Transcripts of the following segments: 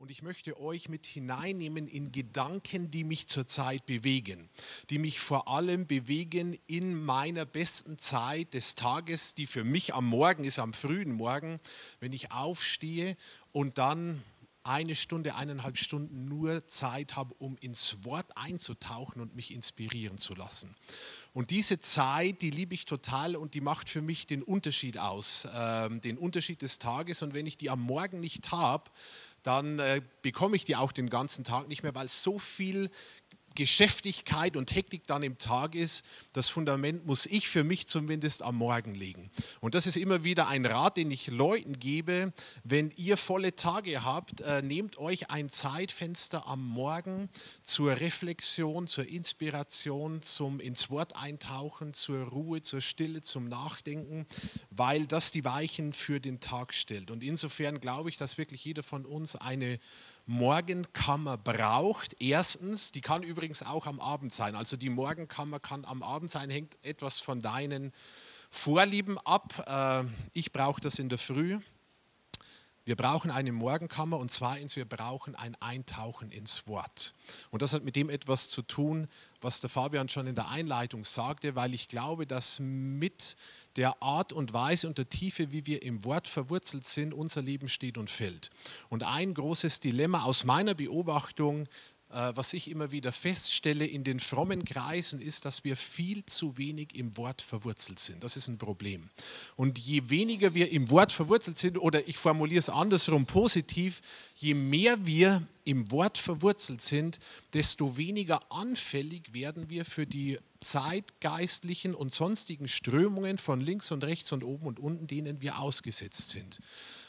und ich möchte euch mit hineinnehmen in Gedanken, die mich zurzeit bewegen, die mich vor allem bewegen in meiner besten Zeit des Tages, die für mich am Morgen ist, am frühen Morgen, wenn ich aufstehe und dann eine Stunde, eineinhalb Stunden nur Zeit habe, um ins Wort einzutauchen und mich inspirieren zu lassen. Und diese Zeit, die liebe ich total und die macht für mich den Unterschied aus, äh, den Unterschied des Tages. Und wenn ich die am Morgen nicht habe, dann äh, bekomme ich die auch den ganzen Tag nicht mehr, weil so viel Geschäftigkeit und Hektik dann im Tag ist, das Fundament muss ich für mich zumindest am Morgen legen. Und das ist immer wieder ein Rat, den ich Leuten gebe. Wenn ihr volle Tage habt, äh, nehmt euch ein Zeitfenster am Morgen zur Reflexion, zur Inspiration, zum ins Wort eintauchen, zur Ruhe, zur Stille, zum Nachdenken, weil das die Weichen für den Tag stellt. Und insofern glaube ich, dass wirklich jeder von uns eine Morgenkammer braucht. Erstens, die kann übrigens auch am Abend sein. Also die Morgenkammer kann am Abend sein, hängt etwas von deinen Vorlieben ab. Äh, ich brauche das in der Früh. Wir brauchen eine Morgenkammer und zweitens, wir brauchen ein Eintauchen ins Wort. Und das hat mit dem etwas zu tun, was der Fabian schon in der Einleitung sagte, weil ich glaube, dass mit der Art und Weise und der Tiefe, wie wir im Wort verwurzelt sind, unser Leben steht und fällt. Und ein großes Dilemma aus meiner Beobachtung was ich immer wieder feststelle in den frommen Kreisen, ist, dass wir viel zu wenig im Wort verwurzelt sind. Das ist ein Problem. Und je weniger wir im Wort verwurzelt sind, oder ich formuliere es andersrum positiv, je mehr wir im Wort verwurzelt sind, desto weniger anfällig werden wir für die zeitgeistlichen und sonstigen Strömungen von links und rechts und oben und unten, denen wir ausgesetzt sind.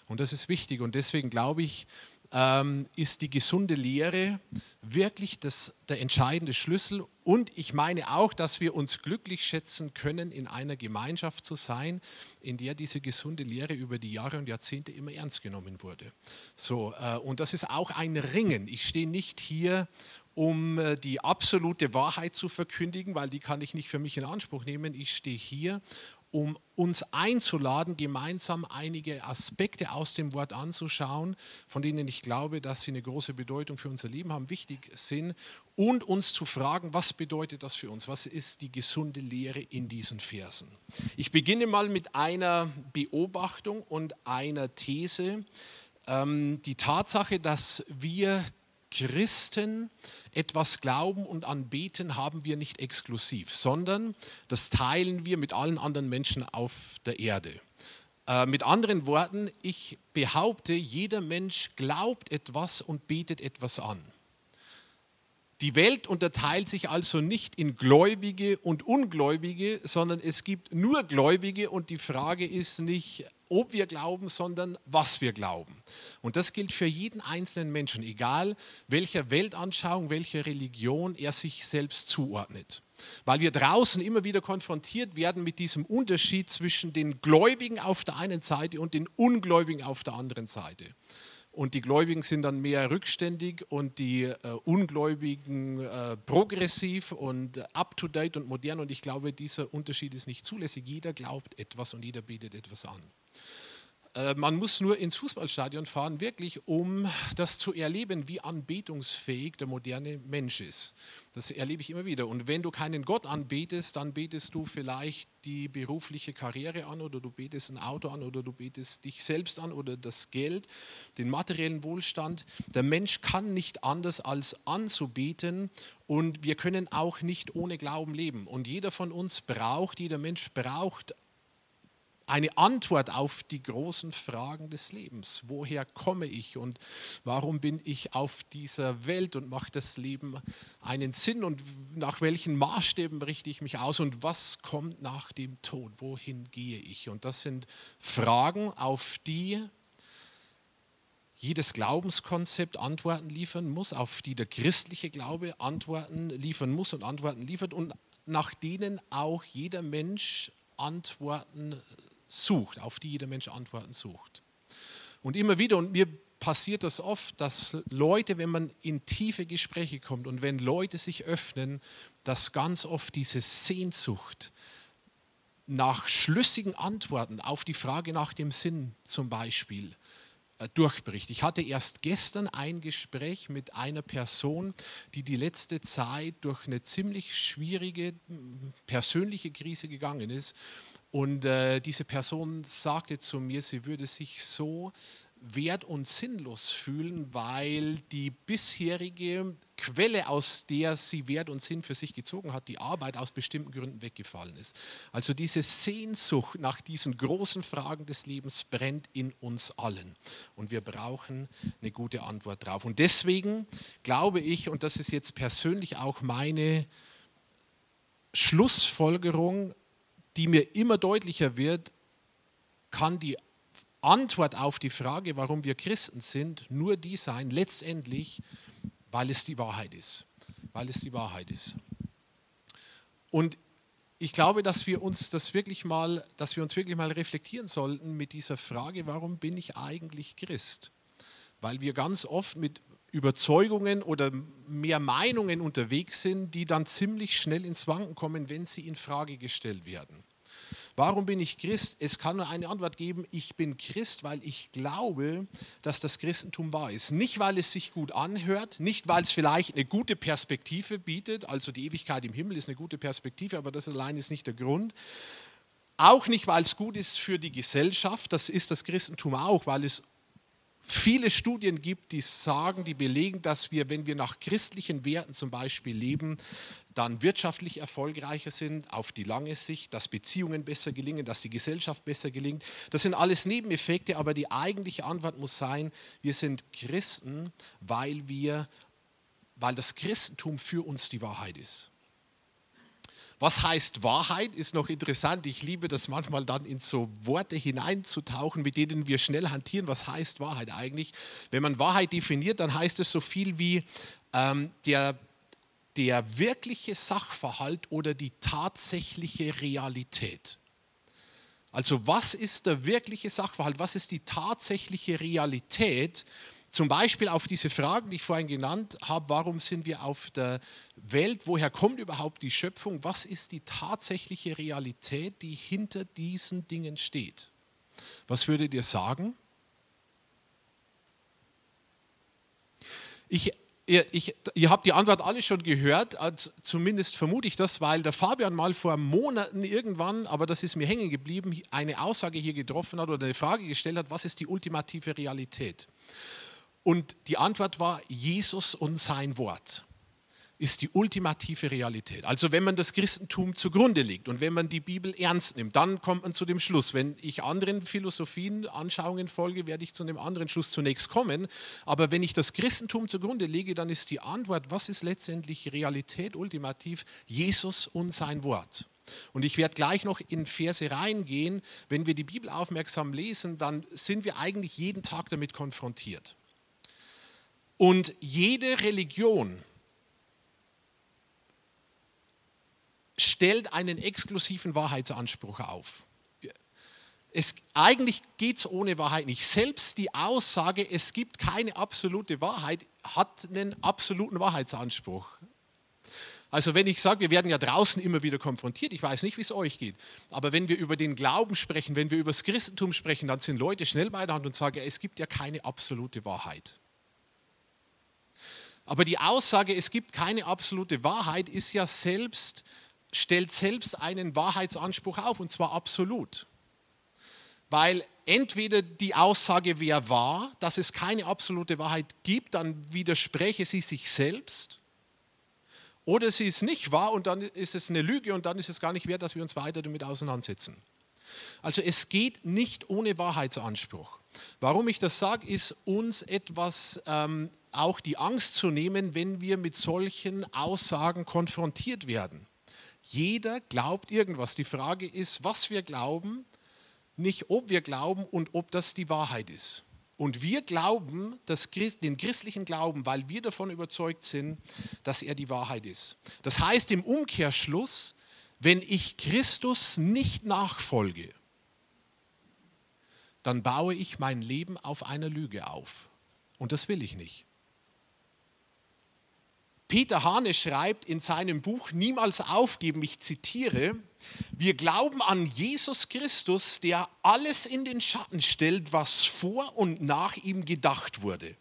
Und das ist wichtig. Und deswegen glaube ich, ähm, ist die gesunde Lehre wirklich das, der entscheidende Schlüssel. Und ich meine auch, dass wir uns glücklich schätzen können, in einer Gemeinschaft zu sein, in der diese gesunde Lehre über die Jahre und Jahrzehnte immer ernst genommen wurde. So, äh, und das ist auch ein Ringen. Ich stehe nicht hier um äh, die absolute Wahrheit zu verkündigen, weil die kann ich nicht für mich in Anspruch nehmen. Ich stehe hier, um uns einzuladen, gemeinsam einige Aspekte aus dem Wort anzuschauen, von denen ich glaube, dass sie eine große Bedeutung für unser Leben haben, wichtig sind, und uns zu fragen, was bedeutet das für uns? Was ist die gesunde Lehre in diesen Versen? Ich beginne mal mit einer Beobachtung und einer These. Ähm, die Tatsache, dass wir Christen etwas glauben und anbeten, haben wir nicht exklusiv, sondern das teilen wir mit allen anderen Menschen auf der Erde. Äh, mit anderen Worten, ich behaupte, jeder Mensch glaubt etwas und betet etwas an. Die Welt unterteilt sich also nicht in Gläubige und Ungläubige, sondern es gibt nur Gläubige und die Frage ist nicht, ob wir glauben, sondern was wir glauben. Und das gilt für jeden einzelnen Menschen, egal welcher Weltanschauung, welcher Religion er sich selbst zuordnet. Weil wir draußen immer wieder konfrontiert werden mit diesem Unterschied zwischen den Gläubigen auf der einen Seite und den Ungläubigen auf der anderen Seite. Und die Gläubigen sind dann mehr rückständig und die äh, Ungläubigen äh, progressiv und up-to-date und modern. Und ich glaube, dieser Unterschied ist nicht zulässig. Jeder glaubt etwas und jeder bietet etwas an. Äh, man muss nur ins Fußballstadion fahren, wirklich, um das zu erleben, wie anbetungsfähig der moderne Mensch ist. Das erlebe ich immer wieder. Und wenn du keinen Gott anbetest, dann betest du vielleicht die berufliche Karriere an oder du betest ein Auto an oder du betest dich selbst an oder das Geld, den materiellen Wohlstand. Der Mensch kann nicht anders als anzubeten und wir können auch nicht ohne Glauben leben. Und jeder von uns braucht, jeder Mensch braucht eine Antwort auf die großen Fragen des Lebens. Woher komme ich und warum bin ich auf dieser Welt und macht das Leben einen Sinn und nach welchen Maßstäben richte ich mich aus und was kommt nach dem Tod? Wohin gehe ich? Und das sind Fragen, auf die jedes Glaubenskonzept Antworten liefern muss, auf die der christliche Glaube Antworten liefern muss und Antworten liefert und nach denen auch jeder Mensch Antworten sucht, auf die jeder Mensch Antworten sucht. Und immer wieder, und mir passiert das oft, dass Leute, wenn man in tiefe Gespräche kommt und wenn Leute sich öffnen, dass ganz oft diese Sehnsucht nach schlüssigen Antworten auf die Frage nach dem Sinn zum Beispiel äh, durchbricht. Ich hatte erst gestern ein Gespräch mit einer Person, die die letzte Zeit durch eine ziemlich schwierige persönliche Krise gegangen ist. Und äh, diese Person sagte zu mir, sie würde sich so wert- und sinnlos fühlen, weil die bisherige Quelle, aus der sie Wert und Sinn für sich gezogen hat, die Arbeit aus bestimmten Gründen weggefallen ist. Also diese Sehnsucht nach diesen großen Fragen des Lebens brennt in uns allen. Und wir brauchen eine gute Antwort drauf. Und deswegen glaube ich, und das ist jetzt persönlich auch meine Schlussfolgerung, die mir immer deutlicher wird, kann die Antwort auf die Frage, warum wir Christen sind, nur die sein, letztendlich, weil es die Wahrheit ist. Weil es die Wahrheit ist. Und ich glaube, dass wir uns das wirklich mal, dass wir uns wirklich mal reflektieren sollten mit dieser Frage, warum bin ich eigentlich Christ? Weil wir ganz oft mit Überzeugungen oder mehr Meinungen unterwegs sind, die dann ziemlich schnell ins Wanken kommen, wenn sie in Frage gestellt werden. Warum bin ich Christ? Es kann nur eine Antwort geben, ich bin Christ, weil ich glaube, dass das Christentum wahr ist. Nicht, weil es sich gut anhört, nicht, weil es vielleicht eine gute Perspektive bietet, also die Ewigkeit im Himmel ist eine gute Perspektive, aber das allein ist nicht der Grund. Auch nicht, weil es gut ist für die Gesellschaft, das ist das Christentum auch, weil es viele Studien gibt, die sagen, die belegen, dass wir, wenn wir nach christlichen Werten zum Beispiel leben, dann wirtschaftlich erfolgreicher sind auf die lange Sicht, dass Beziehungen besser gelingen, dass die Gesellschaft besser gelingt. Das sind alles Nebeneffekte, aber die eigentliche Antwort muss sein, wir sind Christen, weil wir weil das Christentum für uns die Wahrheit ist. Was heißt Wahrheit, ist noch interessant. Ich liebe das manchmal dann in so Worte hineinzutauchen, mit denen wir schnell hantieren. Was heißt Wahrheit eigentlich? Wenn man Wahrheit definiert, dann heißt es so viel wie ähm, der, der wirkliche Sachverhalt oder die tatsächliche Realität. Also was ist der wirkliche Sachverhalt? Was ist die tatsächliche Realität? Zum Beispiel auf diese Fragen, die ich vorhin genannt habe, warum sind wir auf der Welt, woher kommt überhaupt die Schöpfung, was ist die tatsächliche Realität, die hinter diesen Dingen steht. Was würdet ihr sagen? Ich, ihr, ich, ihr habt die Antwort alle schon gehört, also zumindest vermute ich das, weil der Fabian mal vor Monaten irgendwann, aber das ist mir hängen geblieben, eine Aussage hier getroffen hat oder eine Frage gestellt hat, was ist die ultimative Realität? Und die Antwort war, Jesus und sein Wort ist die ultimative Realität. Also wenn man das Christentum zugrunde legt und wenn man die Bibel ernst nimmt, dann kommt man zu dem Schluss. Wenn ich anderen Philosophien, Anschauungen folge, werde ich zu einem anderen Schluss zunächst kommen. Aber wenn ich das Christentum zugrunde lege, dann ist die Antwort, was ist letztendlich Realität ultimativ? Jesus und sein Wort. Und ich werde gleich noch in Verse reingehen. Wenn wir die Bibel aufmerksam lesen, dann sind wir eigentlich jeden Tag damit konfrontiert. Und jede Religion stellt einen exklusiven Wahrheitsanspruch auf. Es, eigentlich geht es ohne Wahrheit nicht. Selbst die Aussage, es gibt keine absolute Wahrheit, hat einen absoluten Wahrheitsanspruch. Also wenn ich sage, wir werden ja draußen immer wieder konfrontiert, ich weiß nicht, wie es euch geht, aber wenn wir über den Glauben sprechen, wenn wir über das Christentum sprechen, dann sind Leute schnell bei der Hand und sagen, es gibt ja keine absolute Wahrheit. Aber die Aussage, es gibt keine absolute Wahrheit, ist ja selbst, stellt selbst einen Wahrheitsanspruch auf, und zwar absolut. Weil entweder die Aussage wäre wahr, dass es keine absolute Wahrheit gibt, dann widerspreche sie sich selbst. Oder sie ist nicht wahr und dann ist es eine Lüge und dann ist es gar nicht wert, dass wir uns weiter damit auseinandersetzen. Also es geht nicht ohne Wahrheitsanspruch. Warum ich das sage, ist uns etwas ähm, auch die Angst zu nehmen, wenn wir mit solchen Aussagen konfrontiert werden. Jeder glaubt irgendwas. Die Frage ist, was wir glauben, nicht ob wir glauben und ob das die Wahrheit ist. Und wir glauben das, den christlichen Glauben, weil wir davon überzeugt sind, dass er die Wahrheit ist. Das heißt im Umkehrschluss, wenn ich Christus nicht nachfolge, dann baue ich mein Leben auf einer Lüge auf. Und das will ich nicht. Peter Hane schreibt in seinem Buch Niemals aufgeben, ich zitiere, wir glauben an Jesus Christus, der alles in den Schatten stellt, was vor und nach ihm gedacht wurde.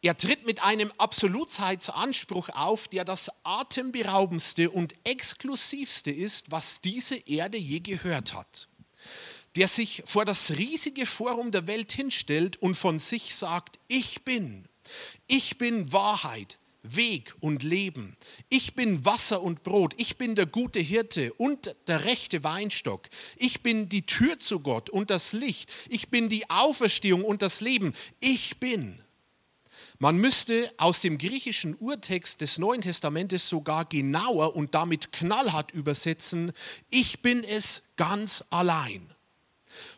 Er tritt mit einem Absolutheitsanspruch auf, der das atemberaubendste und exklusivste ist, was diese Erde je gehört hat. Der sich vor das riesige Forum der Welt hinstellt und von sich sagt, ich bin, ich bin Wahrheit, Weg und Leben. Ich bin Wasser und Brot. Ich bin der gute Hirte und der rechte Weinstock. Ich bin die Tür zu Gott und das Licht. Ich bin die Auferstehung und das Leben. Ich bin. Man müsste aus dem griechischen Urtext des Neuen Testamentes sogar genauer und damit knallhart übersetzen, ich bin es ganz allein.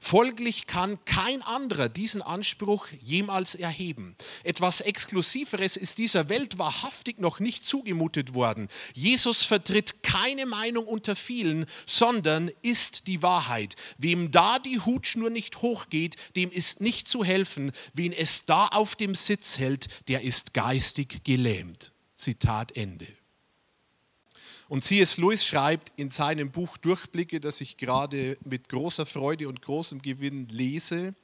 Folglich kann kein anderer diesen Anspruch jemals erheben. Etwas Exklusiveres ist dieser Welt wahrhaftig noch nicht zugemutet worden. Jesus vertritt keine Meinung unter vielen, sondern ist die Wahrheit. Wem da die Hutschnur nicht hochgeht, dem ist nicht zu helfen. Wen es da auf dem Sitz hält, der ist geistig gelähmt. Zitat Ende. Und C.S. Lewis schreibt in seinem Buch Durchblicke, das ich gerade mit großer Freude und großem Gewinn lese,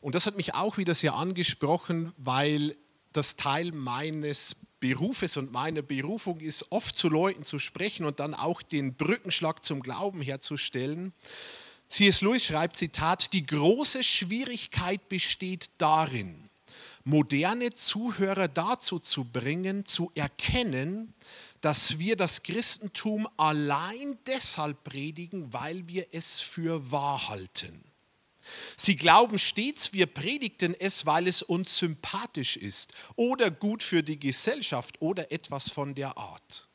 und das hat mich auch wieder sehr angesprochen, weil das Teil meines Berufes und meiner Berufung ist, oft zu Leuten zu sprechen und dann auch den Brückenschlag zum Glauben herzustellen. C.S. Lewis schreibt, Zitat, die große Schwierigkeit besteht darin, moderne Zuhörer dazu zu bringen, zu erkennen, dass wir das Christentum allein deshalb predigen, weil wir es für wahr halten. Sie glauben stets, wir predigten es, weil es uns sympathisch ist oder gut für die Gesellschaft oder etwas von der Art.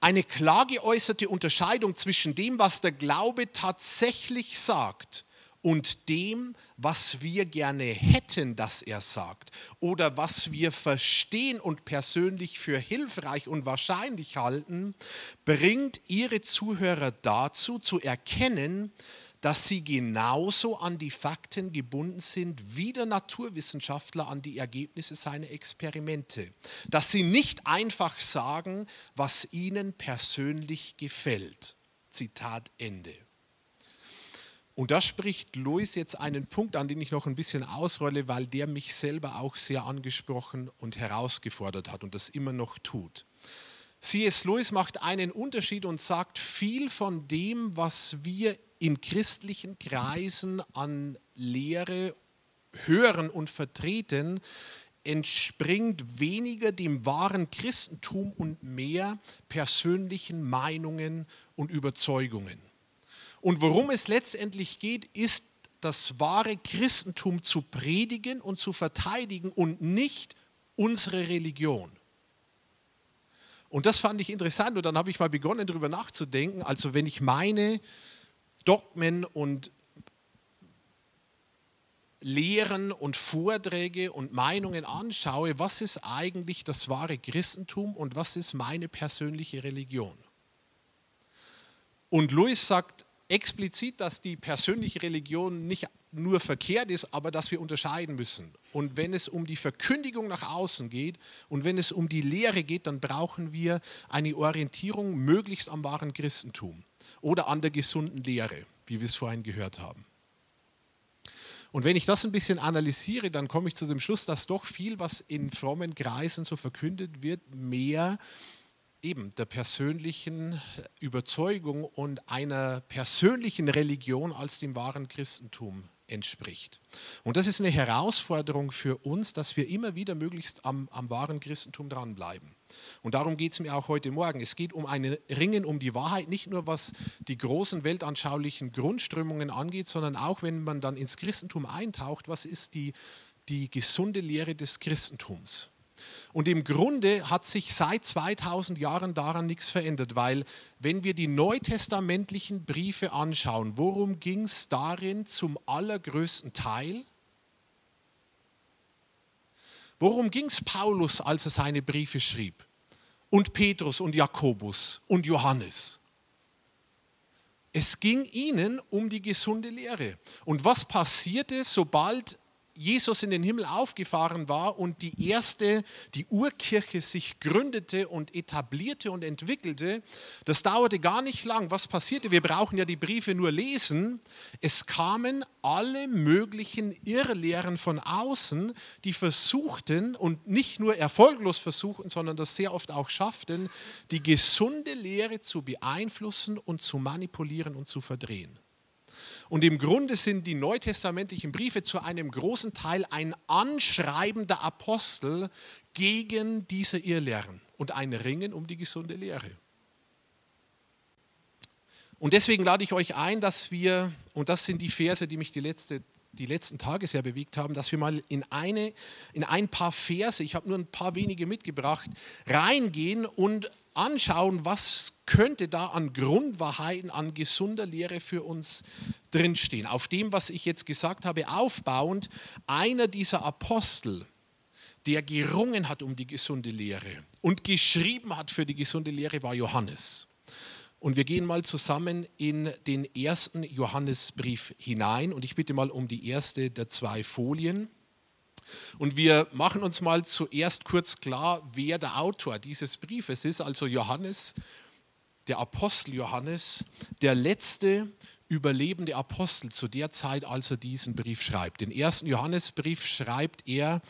Eine klar geäußerte Unterscheidung zwischen dem, was der Glaube tatsächlich sagt und dem, was wir gerne hätten, dass er sagt oder was wir verstehen und persönlich für hilfreich und wahrscheinlich halten, bringt ihre Zuhörer dazu zu erkennen, dass sie genauso an die Fakten gebunden sind wie der Naturwissenschaftler an die Ergebnisse seiner Experimente. Dass sie nicht einfach sagen, was ihnen persönlich gefällt. Zitat Ende. Und da spricht Louis jetzt einen Punkt an, den ich noch ein bisschen ausrolle, weil der mich selber auch sehr angesprochen und herausgefordert hat und das immer noch tut. C.S. Lewis macht einen Unterschied und sagt, viel von dem, was wir in christlichen Kreisen an Lehre hören und vertreten, entspringt weniger dem wahren Christentum und mehr persönlichen Meinungen und Überzeugungen. Und worum es letztendlich geht, ist das wahre Christentum zu predigen und zu verteidigen und nicht unsere Religion. Und das fand ich interessant und dann habe ich mal begonnen darüber nachzudenken. Also wenn ich meine Dogmen und Lehren und Vorträge und Meinungen anschaue, was ist eigentlich das wahre Christentum und was ist meine persönliche Religion? Und Louis sagt, explizit, dass die persönliche Religion nicht nur verkehrt ist, aber dass wir unterscheiden müssen. Und wenn es um die Verkündigung nach außen geht und wenn es um die Lehre geht, dann brauchen wir eine Orientierung möglichst am wahren Christentum oder an der gesunden Lehre, wie wir es vorhin gehört haben. Und wenn ich das ein bisschen analysiere, dann komme ich zu dem Schluss, dass doch viel, was in frommen Kreisen so verkündet wird, mehr eben der persönlichen Überzeugung und einer persönlichen Religion als dem wahren Christentum entspricht. Und das ist eine Herausforderung für uns, dass wir immer wieder möglichst am, am wahren Christentum dranbleiben. Und darum geht es mir auch heute Morgen. Es geht um ein Ringen um die Wahrheit, nicht nur was die großen weltanschaulichen Grundströmungen angeht, sondern auch wenn man dann ins Christentum eintaucht, was ist die, die gesunde Lehre des Christentums? Und im Grunde hat sich seit 2000 Jahren daran nichts verändert, weil wenn wir die neutestamentlichen Briefe anschauen, worum ging es darin zum allergrößten Teil? Worum ging es Paulus, als er seine Briefe schrieb? Und Petrus und Jakobus und Johannes? Es ging ihnen um die gesunde Lehre. Und was passierte, sobald Jesus in den Himmel aufgefahren war und die erste, die Urkirche sich gründete und etablierte und entwickelte, das dauerte gar nicht lang. Was passierte? Wir brauchen ja die Briefe nur lesen. Es kamen alle möglichen Irrlehren von außen, die versuchten und nicht nur erfolglos versuchten, sondern das sehr oft auch schafften, die gesunde Lehre zu beeinflussen und zu manipulieren und zu verdrehen. Und im Grunde sind die neutestamentlichen Briefe zu einem großen Teil ein Anschreiben der Apostel gegen diese Irrlehren und ein Ringen um die gesunde Lehre. Und deswegen lade ich euch ein, dass wir, und das sind die Verse, die mich die, letzte, die letzten Tage sehr bewegt haben, dass wir mal in, eine, in ein paar Verse, ich habe nur ein paar wenige mitgebracht, reingehen und anschauen, was könnte da an Grundwahrheiten, an gesunder Lehre für uns drinstehen. Auf dem, was ich jetzt gesagt habe, aufbauend, einer dieser Apostel, der gerungen hat um die gesunde Lehre und geschrieben hat für die gesunde Lehre, war Johannes. Und wir gehen mal zusammen in den ersten Johannesbrief hinein und ich bitte mal um die erste der zwei Folien. Und wir machen uns mal zuerst kurz klar, wer der Autor dieses Briefes ist. Also Johannes, der Apostel Johannes, der letzte überlebende Apostel zu der Zeit, als er diesen Brief schreibt. Den ersten Johannesbrief schreibt er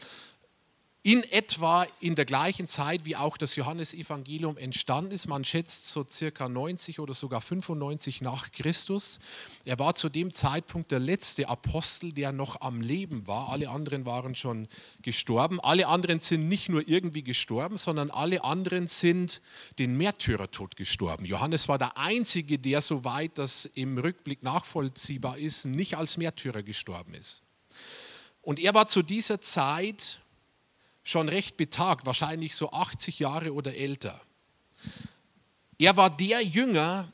in etwa in der gleichen Zeit, wie auch das Johannesevangelium entstanden ist. Man schätzt so circa 90 oder sogar 95 nach Christus. Er war zu dem Zeitpunkt der letzte Apostel, der noch am Leben war. Alle anderen waren schon gestorben. Alle anderen sind nicht nur irgendwie gestorben, sondern alle anderen sind den Märtyrertod gestorben. Johannes war der Einzige, der, soweit das im Rückblick nachvollziehbar ist, nicht als Märtyrer gestorben ist. Und er war zu dieser Zeit schon recht betagt, wahrscheinlich so 80 Jahre oder älter. Er war der Jünger,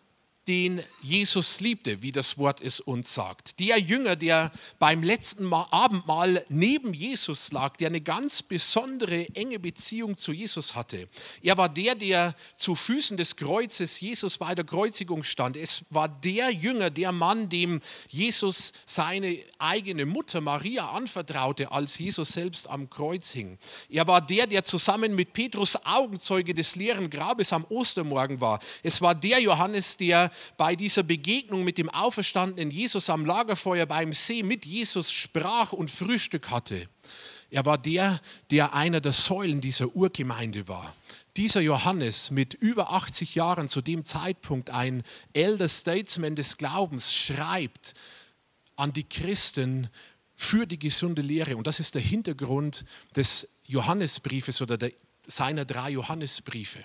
den Jesus liebte, wie das Wort es uns sagt. Der Jünger, der beim letzten Abendmahl neben Jesus lag, der eine ganz besondere enge Beziehung zu Jesus hatte. Er war der, der zu Füßen des Kreuzes Jesus bei der Kreuzigung stand. Es war der Jünger, der Mann, dem Jesus seine eigene Mutter Maria anvertraute, als Jesus selbst am Kreuz hing. Er war der, der zusammen mit Petrus Augenzeuge des leeren Grabes am Ostermorgen war. Es war der Johannes, der bei dieser Begegnung mit dem auferstandenen Jesus am Lagerfeuer beim See mit Jesus sprach und Frühstück hatte. Er war der, der einer der Säulen dieser Urgemeinde war. Dieser Johannes mit über 80 Jahren zu dem Zeitpunkt ein Elder Statesman des Glaubens schreibt an die Christen für die gesunde Lehre. Und das ist der Hintergrund des Johannesbriefes oder der, seiner drei Johannesbriefe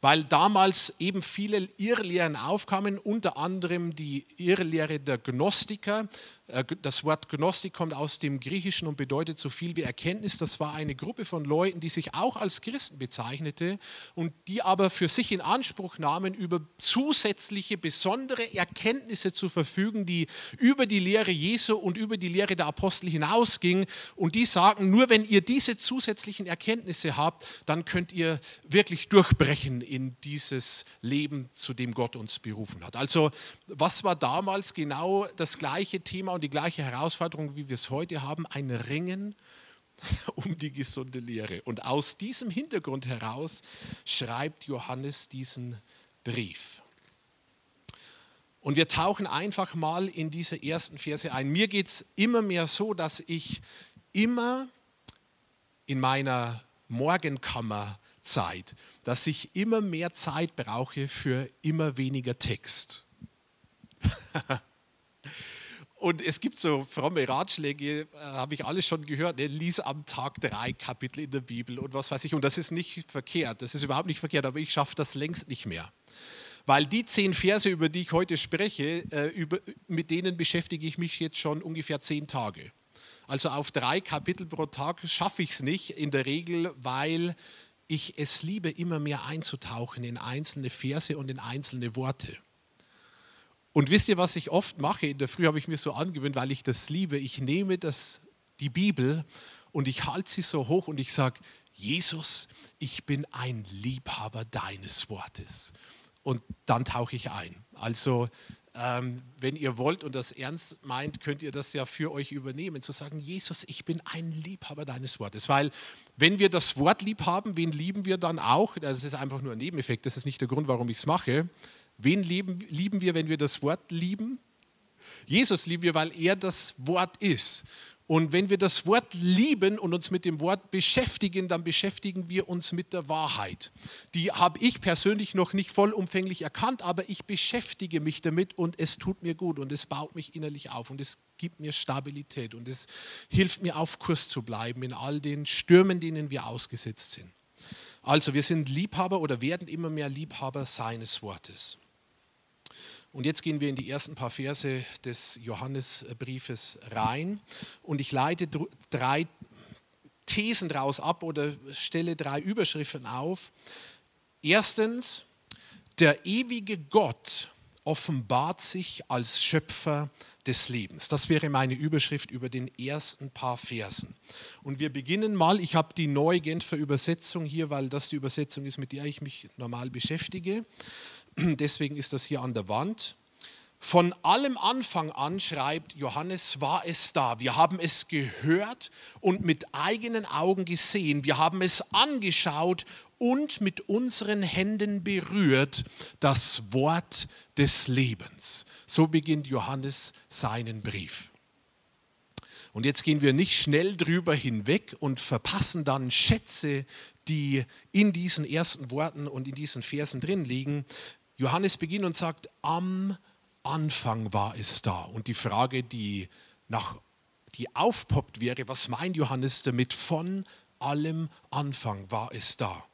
weil damals eben viele Irrlehren aufkamen, unter anderem die Irrlehre der Gnostiker. Äh, das Wort Gnostik kommt aus dem Griechischen und bedeutet so viel wie Erkenntnis. Das war eine Gruppe von Leuten, die sich auch als Christen bezeichnete und die aber für sich in Anspruch nahmen, über zusätzliche besondere Erkenntnisse zu verfügen, die über die Lehre Jesu und über die Lehre der Apostel hinausgingen. Und die sagen, nur wenn ihr diese zusätzlichen Erkenntnisse habt, dann könnt ihr wirklich durchbrechen in dieses Leben, zu dem Gott uns berufen hat. Also was war damals genau das gleiche Thema und die gleiche Herausforderung, wie wir es heute haben? Ein Ringen um die gesunde Lehre. Und aus diesem Hintergrund heraus schreibt Johannes diesen Brief. Und wir tauchen einfach mal in diese ersten Verse ein. Mir geht es immer mehr so, dass ich immer in meiner Morgenkammer Zeit, dass ich immer mehr Zeit brauche für immer weniger Text. Und es gibt so fromme Ratschläge, äh, habe ich alles schon gehört. Ne? Lies am Tag drei Kapitel in der Bibel und was weiß ich. Und das ist nicht verkehrt, das ist überhaupt nicht verkehrt, aber ich schaffe das längst nicht mehr. Weil die zehn Verse, über die ich heute spreche, äh, über, mit denen beschäftige ich mich jetzt schon ungefähr zehn Tage. Also auf drei Kapitel pro Tag schaffe ich es nicht in der Regel, weil ich es liebe, immer mehr einzutauchen in einzelne Verse und in einzelne Worte. Und wisst ihr, was ich oft mache? In der Früh habe ich mir so angewöhnt, weil ich das liebe. Ich nehme das, die Bibel und ich halte sie so hoch und ich sage, Jesus, ich bin ein Liebhaber deines Wortes. Und dann tauche ich ein. Also ähm, wenn ihr wollt und das ernst meint, könnt ihr das ja für euch übernehmen, zu sagen, Jesus, ich bin ein Liebhaber deines Wortes. Weil wenn wir das Wort lieb haben, wen lieben wir dann auch? Das ist einfach nur ein Nebeneffekt, das ist nicht der Grund, warum ich es mache. Wen lieben, lieben wir, wenn wir das Wort lieben? Jesus lieben wir, weil er das Wort ist. Und wenn wir das Wort lieben und uns mit dem Wort beschäftigen, dann beschäftigen wir uns mit der Wahrheit. Die habe ich persönlich noch nicht vollumfänglich erkannt, aber ich beschäftige mich damit und es tut mir gut und es baut mich innerlich auf und es gibt mir Stabilität und es hilft mir auf Kurs zu bleiben in all den Stürmen, denen wir ausgesetzt sind. Also wir sind Liebhaber oder werden immer mehr Liebhaber seines Wortes. Und jetzt gehen wir in die ersten paar Verse des Johannesbriefes rein und ich leite drei Thesen daraus ab oder stelle drei Überschriften auf. Erstens, der ewige Gott offenbart sich als Schöpfer des Lebens. Das wäre meine Überschrift über den ersten paar Versen. Und wir beginnen mal, ich habe die neue Genfer Übersetzung hier, weil das die Übersetzung ist, mit der ich mich normal beschäftige. Deswegen ist das hier an der Wand. Von allem Anfang an, schreibt Johannes, war es da. Wir haben es gehört und mit eigenen Augen gesehen. Wir haben es angeschaut und mit unseren Händen berührt, das Wort des Lebens. So beginnt Johannes seinen Brief. Und jetzt gehen wir nicht schnell drüber hinweg und verpassen dann Schätze, die in diesen ersten Worten und in diesen Versen drin liegen. Johannes beginnt und sagt, am Anfang war es da. Und die Frage, die, nach, die aufpoppt wäre, was meint Johannes damit? Von allem Anfang war es da.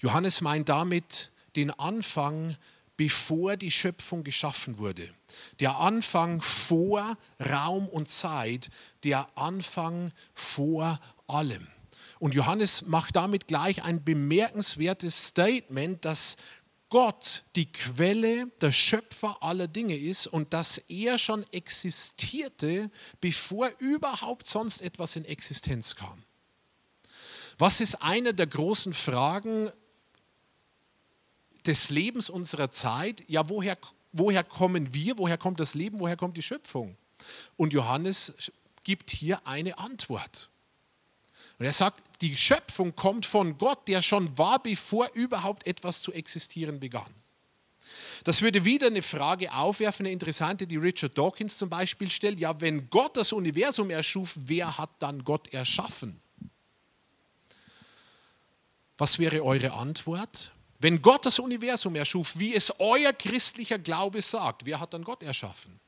Johannes meint damit den Anfang, bevor die Schöpfung geschaffen wurde. Der Anfang vor Raum und Zeit, der Anfang vor allem. Und Johannes macht damit gleich ein bemerkenswertes Statement, dass Gott die Quelle, der Schöpfer aller Dinge ist und dass er schon existierte, bevor überhaupt sonst etwas in Existenz kam. Was ist eine der großen Fragen des Lebens unserer Zeit? Ja, woher, woher kommen wir? Woher kommt das Leben? Woher kommt die Schöpfung? Und Johannes gibt hier eine Antwort. Und er sagt, die Schöpfung kommt von Gott, der schon war, bevor überhaupt etwas zu existieren begann. Das würde wieder eine Frage aufwerfen, eine interessante, die Richard Dawkins zum Beispiel stellt. Ja, wenn Gott das Universum erschuf, wer hat dann Gott erschaffen? Was wäre eure Antwort? Wenn Gott das Universum erschuf, wie es euer christlicher Glaube sagt, wer hat dann Gott erschaffen?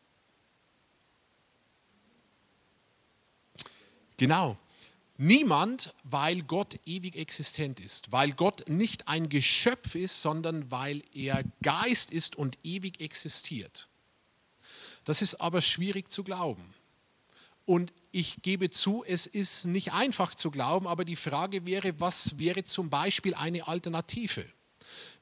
Genau, Niemand, weil Gott ewig existent ist, weil Gott nicht ein Geschöpf ist, sondern weil er Geist ist und ewig existiert. Das ist aber schwierig zu glauben. Und ich gebe zu, es ist nicht einfach zu glauben, aber die Frage wäre, was wäre zum Beispiel eine Alternative?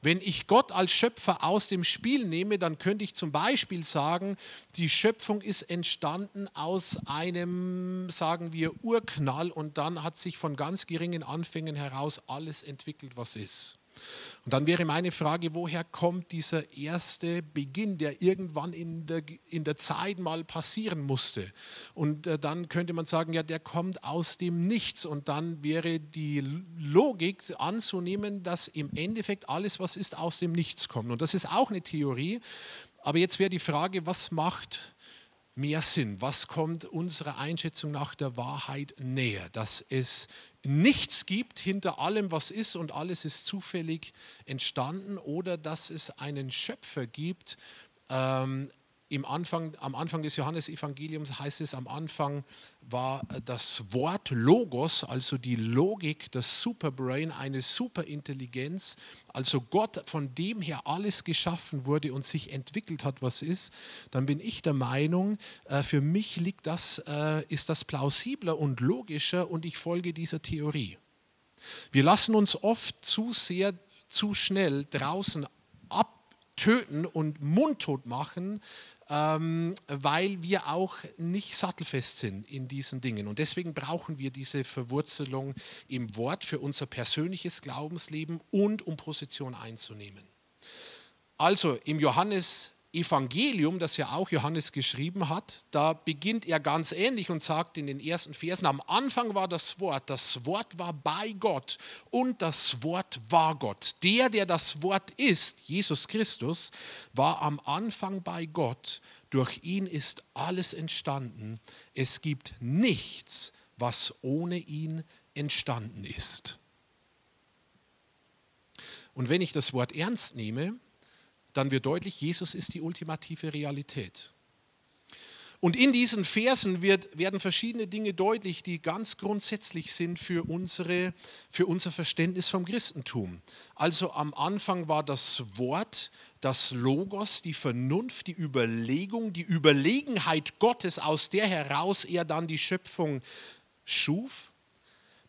Wenn ich Gott als Schöpfer aus dem Spiel nehme, dann könnte ich zum Beispiel sagen, die Schöpfung ist entstanden aus einem, sagen wir, Urknall und dann hat sich von ganz geringen Anfängen heraus alles entwickelt, was ist. Und dann wäre meine Frage, woher kommt dieser erste Beginn, der irgendwann in der, in der Zeit mal passieren musste? Und äh, dann könnte man sagen, ja, der kommt aus dem Nichts. Und dann wäre die Logik anzunehmen, dass im Endeffekt alles, was ist, aus dem Nichts kommt. Und das ist auch eine Theorie. Aber jetzt wäre die Frage, was macht mehr Sinn? Was kommt unserer Einschätzung nach der Wahrheit näher? Dass es nichts gibt hinter allem, was ist und alles ist zufällig entstanden oder dass es einen Schöpfer gibt. Ähm, im Anfang, am Anfang des Johannesevangeliums heißt es, am Anfang war das Wort Logos, also die Logik, das Superbrain, eine Superintelligenz, also Gott, von dem her alles geschaffen wurde und sich entwickelt hat, was ist, dann bin ich der Meinung, äh, für mich liegt das, äh, ist das plausibler und logischer und ich folge dieser Theorie. Wir lassen uns oft zu sehr, zu schnell draußen abtöten und mundtot machen, ähm, weil wir auch nicht sattelfest sind in diesen Dingen. Und deswegen brauchen wir diese Verwurzelung im Wort für unser persönliches Glaubensleben und um Position einzunehmen. Also im Johannes Evangelium, das ja auch Johannes geschrieben hat, da beginnt er ganz ähnlich und sagt in den ersten Versen, am Anfang war das Wort, das Wort war bei Gott und das Wort war Gott. Der, der das Wort ist, Jesus Christus, war am Anfang bei Gott. Durch ihn ist alles entstanden. Es gibt nichts, was ohne ihn entstanden ist. Und wenn ich das Wort ernst nehme, dann wird deutlich, Jesus ist die ultimative Realität. Und in diesen Versen wird, werden verschiedene Dinge deutlich, die ganz grundsätzlich sind für, unsere, für unser Verständnis vom Christentum. Also am Anfang war das Wort, das Logos, die Vernunft, die Überlegung, die Überlegenheit Gottes, aus der heraus er dann die Schöpfung schuf.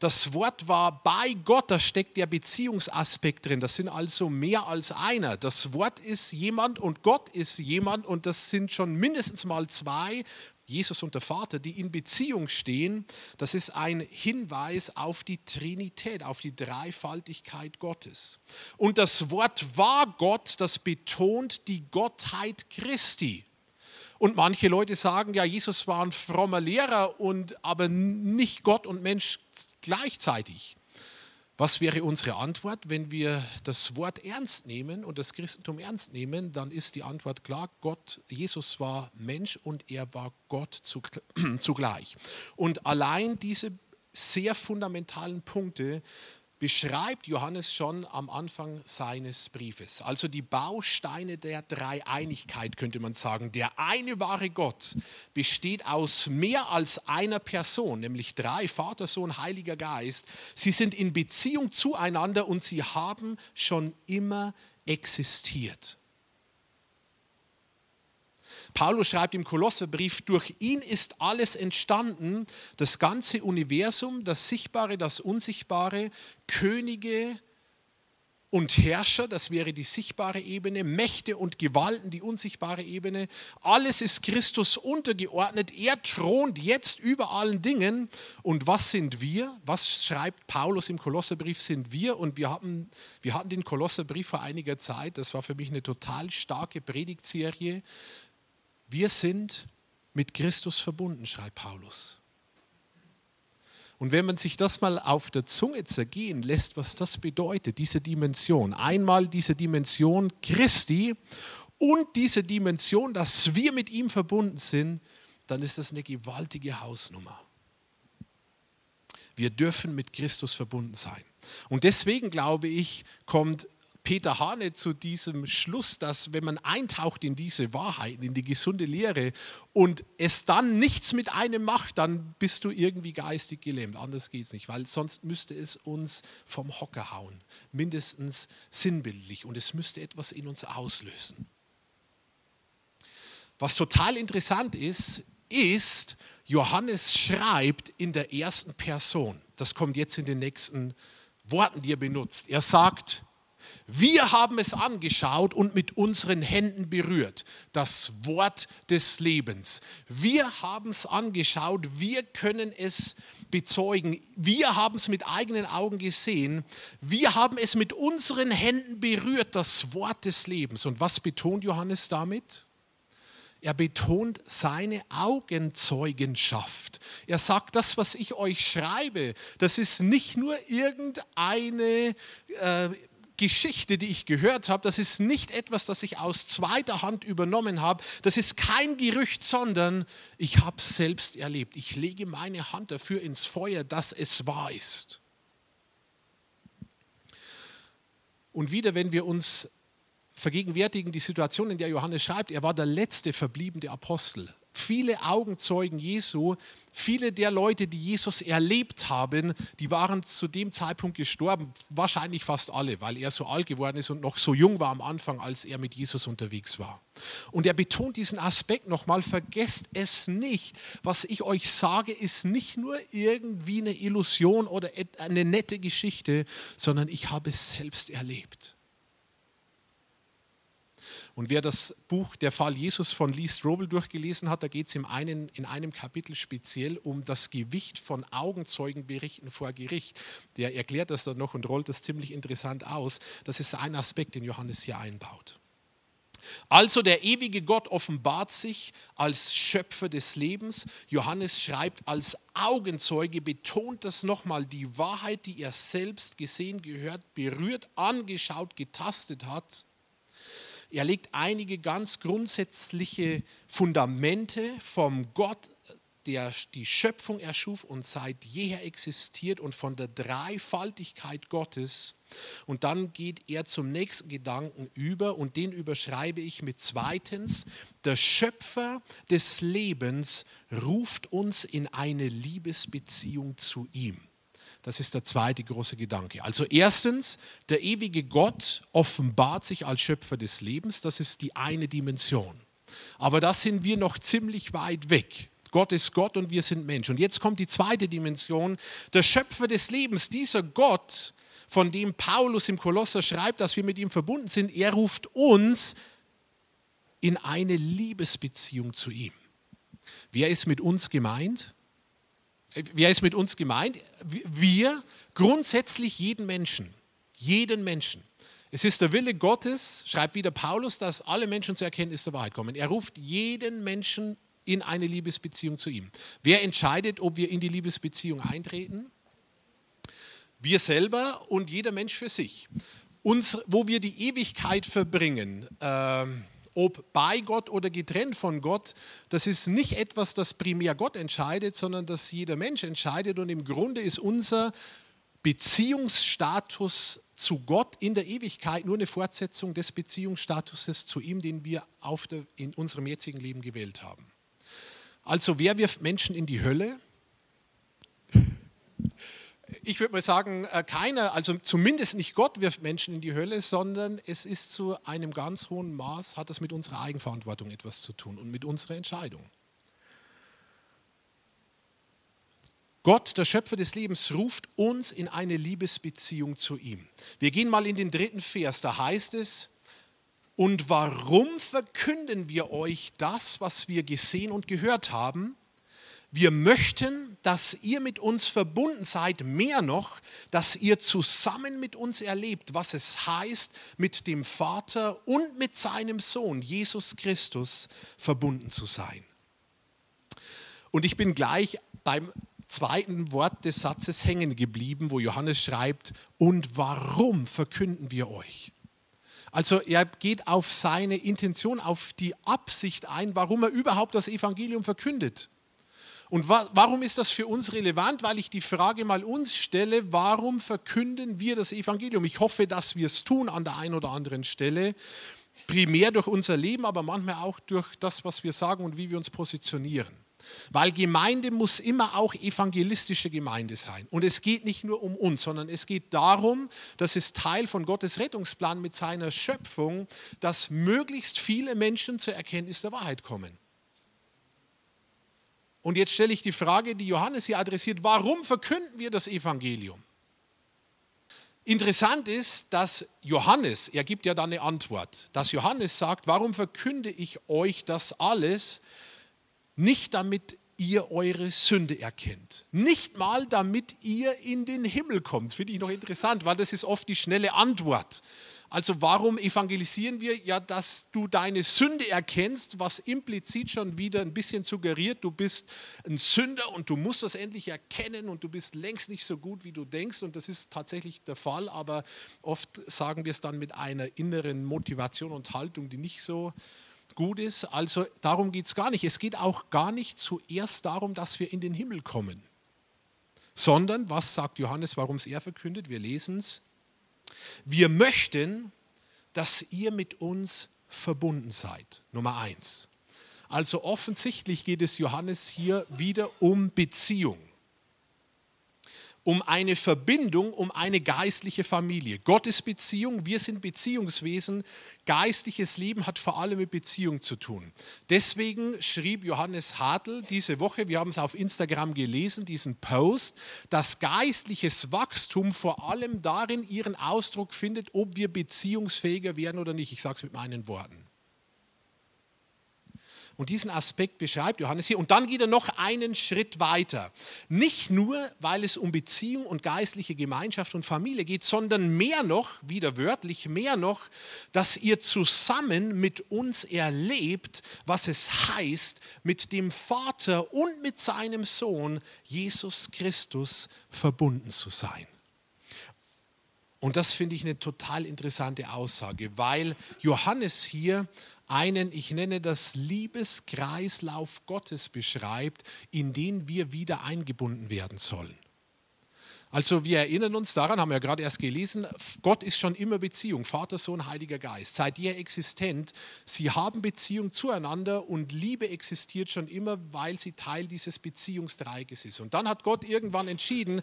Das Wort war bei Gott, da steckt der Beziehungsaspekt drin. Das sind also mehr als einer. Das Wort ist jemand und Gott ist jemand und das sind schon mindestens mal zwei, Jesus und der Vater, die in Beziehung stehen. Das ist ein Hinweis auf die Trinität, auf die Dreifaltigkeit Gottes. Und das Wort war Gott, das betont die Gottheit Christi. Und manche Leute sagen, ja, Jesus war ein frommer Lehrer und aber nicht Gott und Mensch gleichzeitig. Was wäre unsere Antwort, wenn wir das Wort ernst nehmen und das Christentum ernst nehmen? Dann ist die Antwort klar: Gott, Jesus war Mensch und er war Gott zugleich. Und allein diese sehr fundamentalen Punkte beschreibt Johannes schon am Anfang seines Briefes. Also die Bausteine der Dreieinigkeit könnte man sagen. Der eine wahre Gott besteht aus mehr als einer Person, nämlich drei, Vater, Sohn, Heiliger Geist. Sie sind in Beziehung zueinander und sie haben schon immer existiert. Paulus schreibt im Kolosserbrief, durch ihn ist alles entstanden, das ganze Universum, das Sichtbare, das Unsichtbare, Könige und Herrscher, das wäre die sichtbare Ebene, Mächte und Gewalten, die unsichtbare Ebene. Alles ist Christus untergeordnet. Er thront jetzt über allen Dingen. Und was sind wir? Was schreibt Paulus im Kolosserbrief? Sind wir? Und wir hatten, wir hatten den Kolosserbrief vor einiger Zeit. Das war für mich eine total starke Predigtserie wir sind mit Christus verbunden, schreibt Paulus. Und wenn man sich das mal auf der Zunge zergehen lässt, was das bedeutet, diese Dimension, einmal diese Dimension Christi und diese Dimension, dass wir mit ihm verbunden sind, dann ist das eine gewaltige Hausnummer. Wir dürfen mit Christus verbunden sein. Und deswegen glaube ich, kommt Peter Hane zu diesem Schluss, dass wenn man eintaucht in diese Wahrheiten, in die gesunde Lehre und es dann nichts mit einem macht, dann bist du irgendwie geistig gelähmt. Anders geht es nicht, weil sonst müsste es uns vom Hocker hauen, mindestens sinnbildlich und es müsste etwas in uns auslösen. Was total interessant ist, ist, Johannes schreibt in der ersten Person. Das kommt jetzt in den nächsten Worten, die er benutzt. Er sagt, wir haben es angeschaut und mit unseren Händen berührt, das Wort des Lebens. Wir haben es angeschaut, wir können es bezeugen, wir haben es mit eigenen Augen gesehen, wir haben es mit unseren Händen berührt, das Wort des Lebens. Und was betont Johannes damit? Er betont seine Augenzeugenschaft. Er sagt, das, was ich euch schreibe, das ist nicht nur irgendeine äh, Geschichte, die ich gehört habe, das ist nicht etwas, das ich aus zweiter Hand übernommen habe. Das ist kein Gerücht, sondern ich habe es selbst erlebt. Ich lege meine Hand dafür ins Feuer, dass es wahr ist. Und wieder, wenn wir uns vergegenwärtigen, die Situation, in der Johannes schreibt, er war der letzte verbliebene Apostel viele Augenzeugen Jesu, viele der Leute, die Jesus erlebt haben, die waren zu dem Zeitpunkt gestorben, wahrscheinlich fast alle, weil er so alt geworden ist und noch so jung war am Anfang, als er mit Jesus unterwegs war. Und er betont diesen Aspekt nochmal, vergesst es nicht. Was ich euch sage, ist nicht nur irgendwie eine Illusion oder eine nette Geschichte, sondern ich habe es selbst erlebt. Und wer das Buch Der Fall Jesus von Lee Strobel durchgelesen hat, da geht es in einem Kapitel speziell um das Gewicht von Augenzeugenberichten vor Gericht. Der erklärt das dann noch und rollt das ziemlich interessant aus. Das ist ein Aspekt, den Johannes hier einbaut. Also der ewige Gott offenbart sich als Schöpfer des Lebens. Johannes schreibt als Augenzeuge, betont das nochmal, die Wahrheit, die er selbst gesehen, gehört, berührt, angeschaut, getastet hat. Er legt einige ganz grundsätzliche Fundamente vom Gott der die Schöpfung erschuf und seit jeher existiert und von der Dreifaltigkeit Gottes. Und dann geht er zum nächsten Gedanken über und den überschreibe ich mit zweitens, der Schöpfer des Lebens ruft uns in eine Liebesbeziehung zu ihm. Das ist der zweite große Gedanke. Also erstens, der ewige Gott offenbart sich als Schöpfer des Lebens. Das ist die eine Dimension. Aber da sind wir noch ziemlich weit weg. Gott ist Gott und wir sind Mensch. Und jetzt kommt die zweite Dimension. Der Schöpfer des Lebens, dieser Gott, von dem Paulus im Kolosser schreibt, dass wir mit ihm verbunden sind, er ruft uns in eine Liebesbeziehung zu ihm. Wer ist mit uns gemeint? Wer ist mit uns gemeint? Wir, grundsätzlich jeden Menschen. Jeden Menschen. Es ist der Wille Gottes, schreibt wieder Paulus, dass alle Menschen zur Erkenntnis der Wahrheit kommen. Er ruft jeden Menschen in eine Liebesbeziehung zu ihm. Wer entscheidet, ob wir in die Liebesbeziehung eintreten? Wir selber und jeder Mensch für sich. Uns, wo wir die Ewigkeit verbringen, äh, ob bei Gott oder getrennt von Gott, das ist nicht etwas, das primär Gott entscheidet, sondern das jeder Mensch entscheidet. Und im Grunde ist unser Beziehungsstatus zu Gott in der Ewigkeit nur eine Fortsetzung des Beziehungsstatuses zu ihm, den wir der, in unserem jetzigen Leben gewählt haben. Also wer wirft Menschen in die Hölle? Ich würde mal sagen, äh, keiner, also zumindest nicht Gott wirft Menschen in die Hölle, sondern es ist zu einem ganz hohen Maß, hat es mit unserer Eigenverantwortung etwas zu tun und mit unserer Entscheidung. Gott, der Schöpfer des Lebens, ruft uns in eine Liebesbeziehung zu ihm. Wir gehen mal in den dritten Vers, da heißt es, und warum verkünden wir euch das, was wir gesehen und gehört haben? Wir möchten, dass ihr mit uns verbunden seid, mehr noch, dass ihr zusammen mit uns erlebt, was es heißt, mit dem Vater und mit seinem Sohn Jesus Christus verbunden zu sein. Und ich bin gleich beim zweiten Wort des Satzes hängen geblieben, wo Johannes schreibt, und warum verkünden wir euch? Also er geht auf seine Intention, auf die Absicht ein, warum er überhaupt das Evangelium verkündet. Und wa warum ist das für uns relevant? Weil ich die Frage mal uns stelle, warum verkünden wir das Evangelium? Ich hoffe, dass wir es tun an der einen oder anderen Stelle, primär durch unser Leben, aber manchmal auch durch das, was wir sagen und wie wir uns positionieren. Weil Gemeinde muss immer auch evangelistische Gemeinde sein. Und es geht nicht nur um uns, sondern es geht darum, dass es Teil von Gottes Rettungsplan mit seiner Schöpfung, dass möglichst viele Menschen zur Erkenntnis der Wahrheit kommen. Und jetzt stelle ich die Frage, die Johannes hier adressiert, warum verkünden wir das Evangelium? Interessant ist, dass Johannes, er gibt ja dann eine Antwort, dass Johannes sagt, warum verkünde ich euch das alles? Nicht damit ihr eure Sünde erkennt. Nicht mal damit ihr in den Himmel kommt. Finde ich noch interessant, weil das ist oft die schnelle Antwort. Also warum evangelisieren wir? Ja, dass du deine Sünde erkennst, was implizit schon wieder ein bisschen suggeriert, du bist ein Sünder und du musst das endlich erkennen und du bist längst nicht so gut, wie du denkst. Und das ist tatsächlich der Fall, aber oft sagen wir es dann mit einer inneren Motivation und Haltung, die nicht so gut ist. Also darum geht es gar nicht. Es geht auch gar nicht zuerst darum, dass wir in den Himmel kommen, sondern, was sagt Johannes, warum es er verkündet? Wir lesen es. Wir möchten, dass ihr mit uns verbunden seid. Nummer eins. Also offensichtlich geht es Johannes hier wieder um Beziehung um eine Verbindung, um eine geistliche Familie. Gottes Beziehung, wir sind Beziehungswesen. Geistliches Leben hat vor allem mit Beziehung zu tun. Deswegen schrieb Johannes Hartl diese Woche, wir haben es auf Instagram gelesen, diesen Post, dass geistliches Wachstum vor allem darin ihren Ausdruck findet, ob wir beziehungsfähiger werden oder nicht. Ich sage es mit meinen Worten. Und diesen Aspekt beschreibt Johannes hier. Und dann geht er noch einen Schritt weiter. Nicht nur, weil es um Beziehung und geistliche Gemeinschaft und Familie geht, sondern mehr noch, wieder wörtlich, mehr noch, dass ihr zusammen mit uns erlebt, was es heißt, mit dem Vater und mit seinem Sohn Jesus Christus verbunden zu sein. Und das finde ich eine total interessante Aussage, weil Johannes hier einen, ich nenne das Liebeskreislauf Gottes beschreibt, in den wir wieder eingebunden werden sollen. Also wir erinnern uns daran, haben wir ja gerade erst gelesen, Gott ist schon immer Beziehung, Vater, Sohn, Heiliger Geist, seid ihr existent. Sie haben Beziehung zueinander und Liebe existiert schon immer, weil sie Teil dieses Beziehungsdreiges ist. Und dann hat Gott irgendwann entschieden,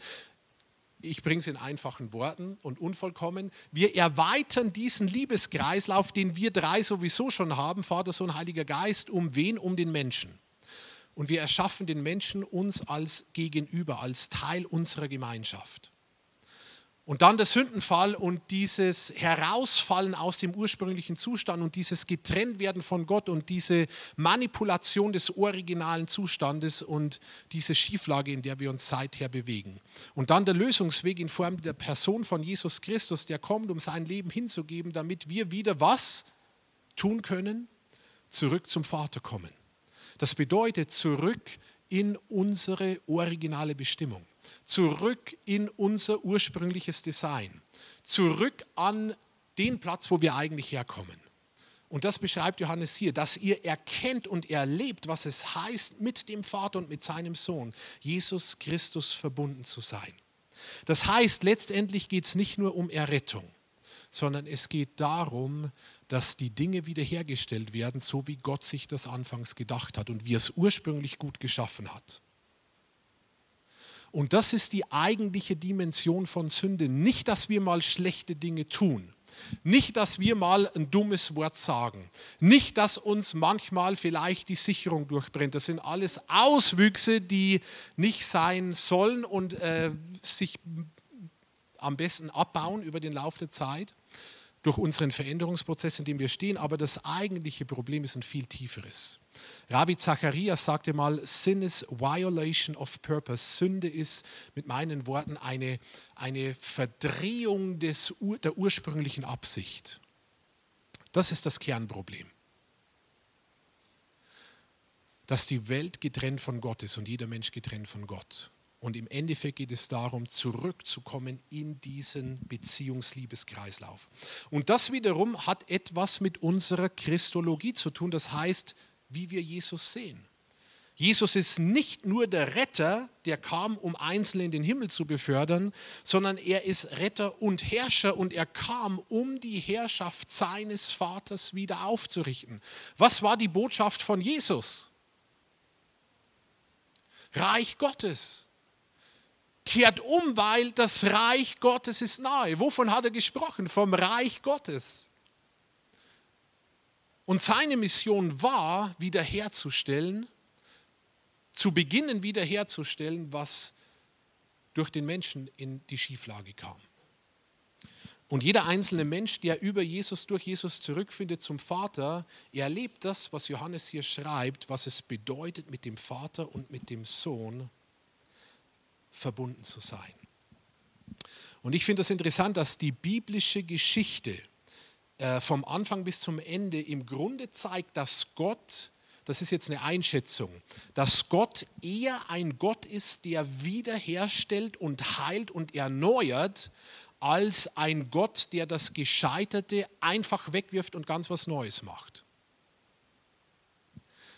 ich bringe es in einfachen Worten und unvollkommen, wir erweitern diesen Liebeskreislauf, den wir drei sowieso schon haben, Vater, Sohn, Heiliger Geist, um wen? Um den Menschen. Und wir erschaffen den Menschen uns als Gegenüber, als Teil unserer Gemeinschaft. Und dann der Sündenfall und dieses Herausfallen aus dem ursprünglichen Zustand und dieses Getrenntwerden von Gott und diese Manipulation des originalen Zustandes und diese Schieflage, in der wir uns seither bewegen. Und dann der Lösungsweg in Form der Person von Jesus Christus, der kommt, um sein Leben hinzugeben, damit wir wieder was tun können? Zurück zum Vater kommen. Das bedeutet zurück in unsere originale Bestimmung zurück in unser ursprüngliches Design, zurück an den Platz, wo wir eigentlich herkommen. Und das beschreibt Johannes hier, dass ihr erkennt und erlebt, was es heißt, mit dem Vater und mit seinem Sohn, Jesus Christus, verbunden zu sein. Das heißt, letztendlich geht es nicht nur um Errettung, sondern es geht darum, dass die Dinge wiederhergestellt werden, so wie Gott sich das anfangs gedacht hat und wie er es ursprünglich gut geschaffen hat. Und das ist die eigentliche Dimension von Sünde. Nicht, dass wir mal schlechte Dinge tun. Nicht, dass wir mal ein dummes Wort sagen. Nicht, dass uns manchmal vielleicht die Sicherung durchbrennt. Das sind alles Auswüchse, die nicht sein sollen und äh, sich am besten abbauen über den Lauf der Zeit durch unseren Veränderungsprozess, in dem wir stehen. Aber das eigentliche Problem ist ein viel tieferes. Ravi Zacharias sagte mal, Sin is violation of purpose. Sünde ist mit meinen Worten eine, eine Verdrehung des, der ursprünglichen Absicht. Das ist das Kernproblem. Dass die Welt getrennt von Gott ist und jeder Mensch getrennt von Gott. Und im Endeffekt geht es darum, zurückzukommen in diesen Beziehungsliebeskreislauf. Und das wiederum hat etwas mit unserer Christologie zu tun. Das heißt, wie wir Jesus sehen. Jesus ist nicht nur der Retter, der kam, um Einzelne in den Himmel zu befördern, sondern er ist Retter und Herrscher und er kam, um die Herrschaft seines Vaters wieder aufzurichten. Was war die Botschaft von Jesus? Reich Gottes. Kehrt um, weil das Reich Gottes ist nahe. Wovon hat er gesprochen? Vom Reich Gottes. Und seine Mission war, wiederherzustellen, zu beginnen wiederherzustellen, was durch den Menschen in die Schieflage kam. Und jeder einzelne Mensch, der über Jesus, durch Jesus zurückfindet zum Vater, erlebt das, was Johannes hier schreibt, was es bedeutet, mit dem Vater und mit dem Sohn verbunden zu sein. Und ich finde das interessant, dass die biblische Geschichte äh, vom Anfang bis zum Ende im Grunde zeigt, dass Gott, das ist jetzt eine Einschätzung, dass Gott eher ein Gott ist, der wiederherstellt und heilt und erneuert, als ein Gott, der das Gescheiterte einfach wegwirft und ganz was Neues macht.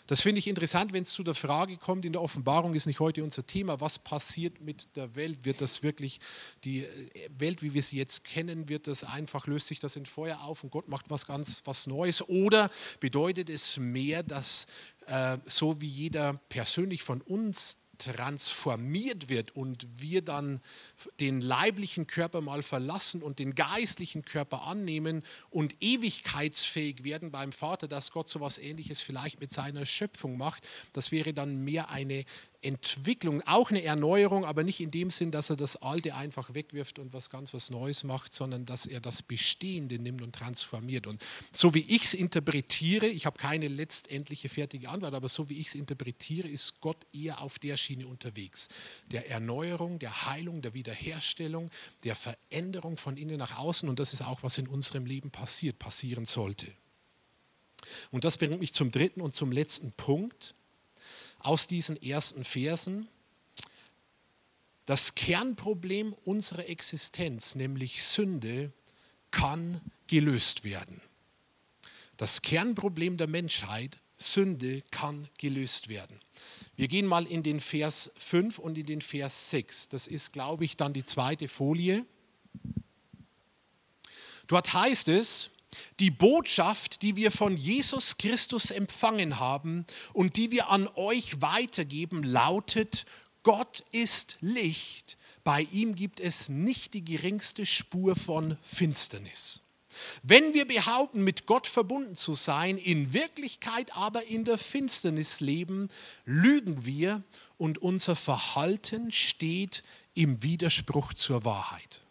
Das finde ich interessant, wenn es zu der Frage kommt, in der Offenbarung ist nicht heute unser Thema, was passiert mit der Welt? Wird das wirklich, die äh, Welt, wie wir sie jetzt kennen, wird das einfach, löst sich das in Feuer auf und Gott macht was ganz, was Neues? Oder bedeutet es mehr, dass äh, so wie jeder persönlich von uns transformiert wird und wir dann den leiblichen Körper mal verlassen und den geistlichen Körper annehmen und ewigkeitsfähig werden beim Vater, dass Gott so etwas Ähnliches vielleicht mit seiner Schöpfung macht, das wäre dann mehr eine Entwicklung, auch eine Erneuerung, aber nicht in dem Sinn, dass er das Alte einfach wegwirft und was ganz was Neues macht, sondern dass er das Bestehende nimmt und transformiert. Und so wie ich es interpretiere, ich habe keine letztendliche fertige Antwort, aber so wie ich es interpretiere, ist Gott eher auf der Schiene unterwegs. Der Erneuerung, der Heilung, der Wiederherstellung, der Veränderung von innen nach außen. Und das ist auch, was in unserem Leben passiert, passieren sollte. Und das bringt mich zum dritten und zum letzten Punkt aus diesen ersten Versen. Das Kernproblem unserer Existenz, nämlich Sünde, kann gelöst werden. Das Kernproblem der Menschheit, Sünde, kann gelöst werden. Wir gehen mal in den Vers 5 und in den Vers 6. Das ist, glaube ich, dann die zweite Folie. Dort heißt es, die Botschaft, die wir von Jesus Christus empfangen haben und die wir an euch weitergeben, lautet, Gott ist Licht, bei ihm gibt es nicht die geringste Spur von Finsternis. Wenn wir behaupten, mit Gott verbunden zu sein, in Wirklichkeit aber in der Finsternis leben, lügen wir und unser Verhalten steht im Widerspruch zur Wahrheit.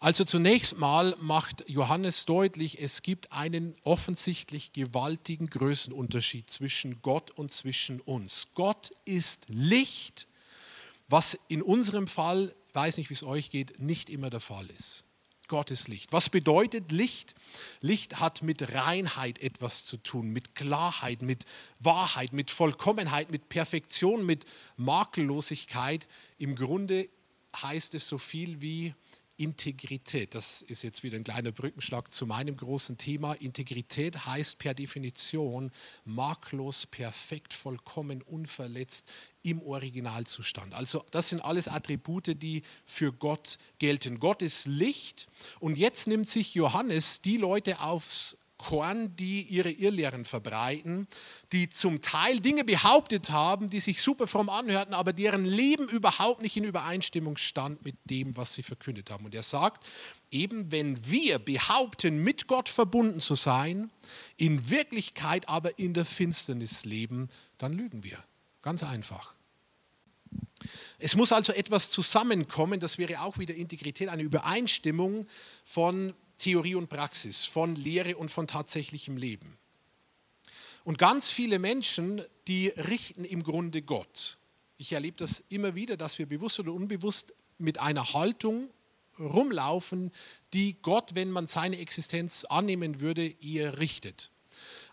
Also zunächst mal macht Johannes deutlich, es gibt einen offensichtlich gewaltigen Größenunterschied zwischen Gott und zwischen uns. Gott ist Licht, was in unserem Fall, weiß nicht, wie es euch geht, nicht immer der Fall ist. Gott ist Licht. Was bedeutet Licht? Licht hat mit Reinheit etwas zu tun, mit Klarheit, mit Wahrheit, mit Vollkommenheit, mit Perfektion, mit Makellosigkeit. Im Grunde heißt es so viel wie Integrität. Das ist jetzt wieder ein kleiner Brückenschlag zu meinem großen Thema. Integrität heißt per Definition makellos, perfekt, vollkommen, unverletzt im Originalzustand. Also das sind alles Attribute, die für Gott gelten. Gott ist Licht und jetzt nimmt sich Johannes die Leute aufs Korn, die ihre Irrlehren verbreiten, die zum Teil Dinge behauptet haben, die sich super fromm anhörten, aber deren Leben überhaupt nicht in Übereinstimmung stand mit dem, was sie verkündet haben. Und er sagt, eben wenn wir behaupten, mit Gott verbunden zu sein, in Wirklichkeit aber in der Finsternis leben, dann lügen wir. Ganz einfach. Es muss also etwas zusammenkommen, das wäre auch wieder Integrität, eine Übereinstimmung von Theorie und Praxis, von Lehre und von tatsächlichem Leben. Und ganz viele Menschen, die richten im Grunde Gott. Ich erlebe das immer wieder, dass wir bewusst oder unbewusst mit einer Haltung rumlaufen, die Gott, wenn man seine Existenz annehmen würde, eher richtet.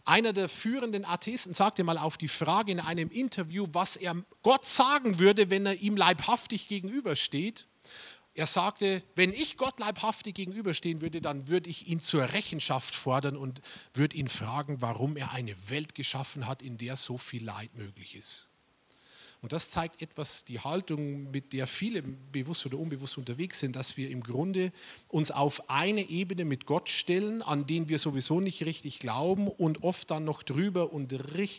Einer der führenden Atheisten sagte mal auf die Frage in einem Interview, was er Gott sagen würde, wenn er ihm leibhaftig gegenübersteht. Er sagte, wenn ich Gott leibhaftig gegenüberstehen würde, dann würde ich ihn zur Rechenschaft fordern und würde ihn fragen, warum er eine Welt geschaffen hat, in der so viel Leid möglich ist. Und das zeigt etwas die Haltung, mit der viele bewusst oder unbewusst unterwegs sind, dass wir im Grunde uns auf eine Ebene mit Gott stellen, an den wir sowieso nicht richtig glauben und oft dann noch drüber und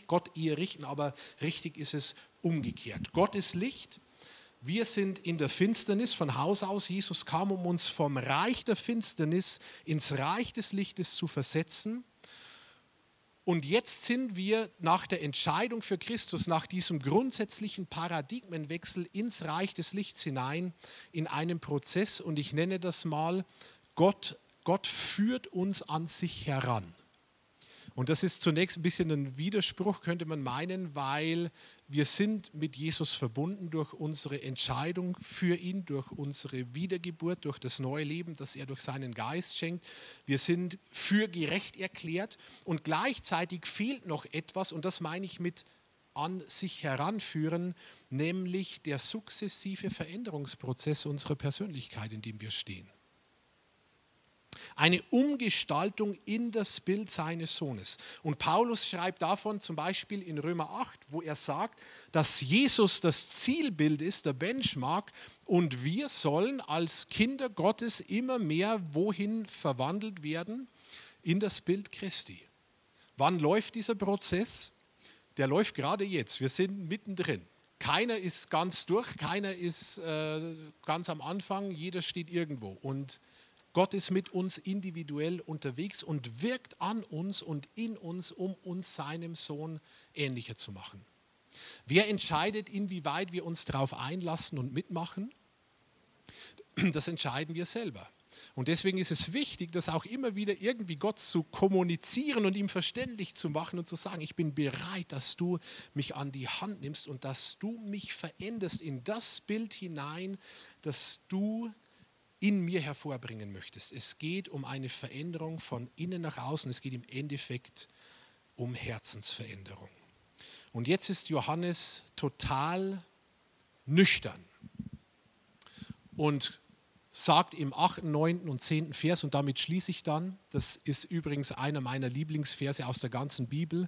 Gott ihr richten, aber richtig ist es umgekehrt. Gott ist Licht, wir sind in der Finsternis von Haus aus. Jesus kam, um uns vom Reich der Finsternis ins Reich des Lichtes zu versetzen. Und jetzt sind wir nach der Entscheidung für Christus, nach diesem grundsätzlichen Paradigmenwechsel ins Reich des Lichts hinein, in einem Prozess. Und ich nenne das mal, Gott, Gott führt uns an sich heran. Und das ist zunächst ein bisschen ein Widerspruch, könnte man meinen, weil wir sind mit Jesus verbunden durch unsere Entscheidung für ihn, durch unsere Wiedergeburt, durch das neue Leben, das er durch seinen Geist schenkt. Wir sind für gerecht erklärt und gleichzeitig fehlt noch etwas und das meine ich mit an sich heranführen, nämlich der sukzessive Veränderungsprozess unserer Persönlichkeit, in dem wir stehen eine Umgestaltung in das Bild seines Sohnes. Und Paulus schreibt davon zum Beispiel in Römer 8, wo er sagt, dass Jesus das Zielbild ist, der Benchmark, und wir sollen als Kinder Gottes immer mehr wohin verwandelt werden? In das Bild Christi. Wann läuft dieser Prozess? Der läuft gerade jetzt. Wir sind mittendrin. Keiner ist ganz durch, keiner ist äh, ganz am Anfang, jeder steht irgendwo. Und Gott ist mit uns individuell unterwegs und wirkt an uns und in uns, um uns seinem Sohn ähnlicher zu machen. Wer entscheidet, inwieweit wir uns darauf einlassen und mitmachen? Das entscheiden wir selber. Und deswegen ist es wichtig, das auch immer wieder irgendwie Gott zu kommunizieren und ihm verständlich zu machen und zu sagen, ich bin bereit, dass du mich an die Hand nimmst und dass du mich veränderst in das Bild hinein, das du in mir hervorbringen möchtest. Es geht um eine Veränderung von innen nach außen. Es geht im Endeffekt um Herzensveränderung. Und jetzt ist Johannes total nüchtern und sagt im 8., 9. und 10. Vers, und damit schließe ich dann, das ist übrigens einer meiner Lieblingsverse aus der ganzen Bibel,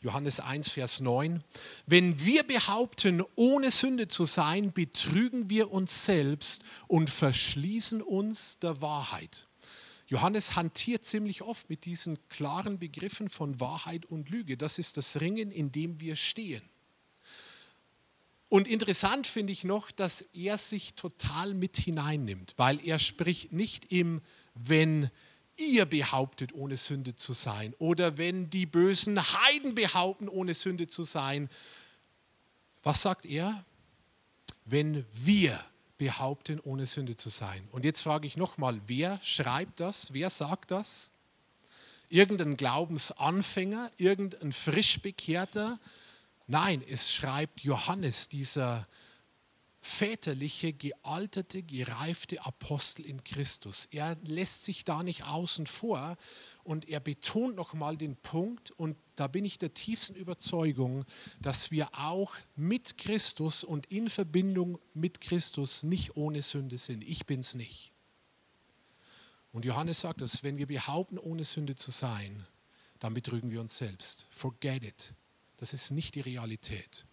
Johannes 1, Vers 9, wenn wir behaupten, ohne Sünde zu sein, betrügen wir uns selbst und verschließen uns der Wahrheit. Johannes hantiert ziemlich oft mit diesen klaren Begriffen von Wahrheit und Lüge. Das ist das Ringen, in dem wir stehen. Und interessant finde ich noch, dass er sich total mit hineinnimmt, weil er spricht nicht im, wenn ihr behauptet, ohne Sünde zu sein, oder wenn die bösen Heiden behaupten, ohne Sünde zu sein. Was sagt er? Wenn wir behaupten, ohne Sünde zu sein. Und jetzt frage ich nochmal, wer schreibt das? Wer sagt das? Irgendein Glaubensanfänger, irgendein Frischbekehrter, Nein, es schreibt Johannes, dieser väterliche, gealterte, gereifte Apostel in Christus. Er lässt sich da nicht außen vor und er betont nochmal den Punkt, und da bin ich der tiefsten Überzeugung, dass wir auch mit Christus und in Verbindung mit Christus nicht ohne Sünde sind. Ich bin es nicht. Und Johannes sagt das, wenn wir behaupten, ohne Sünde zu sein, dann betrügen wir uns selbst. Forget it. Das ist nicht die Realität.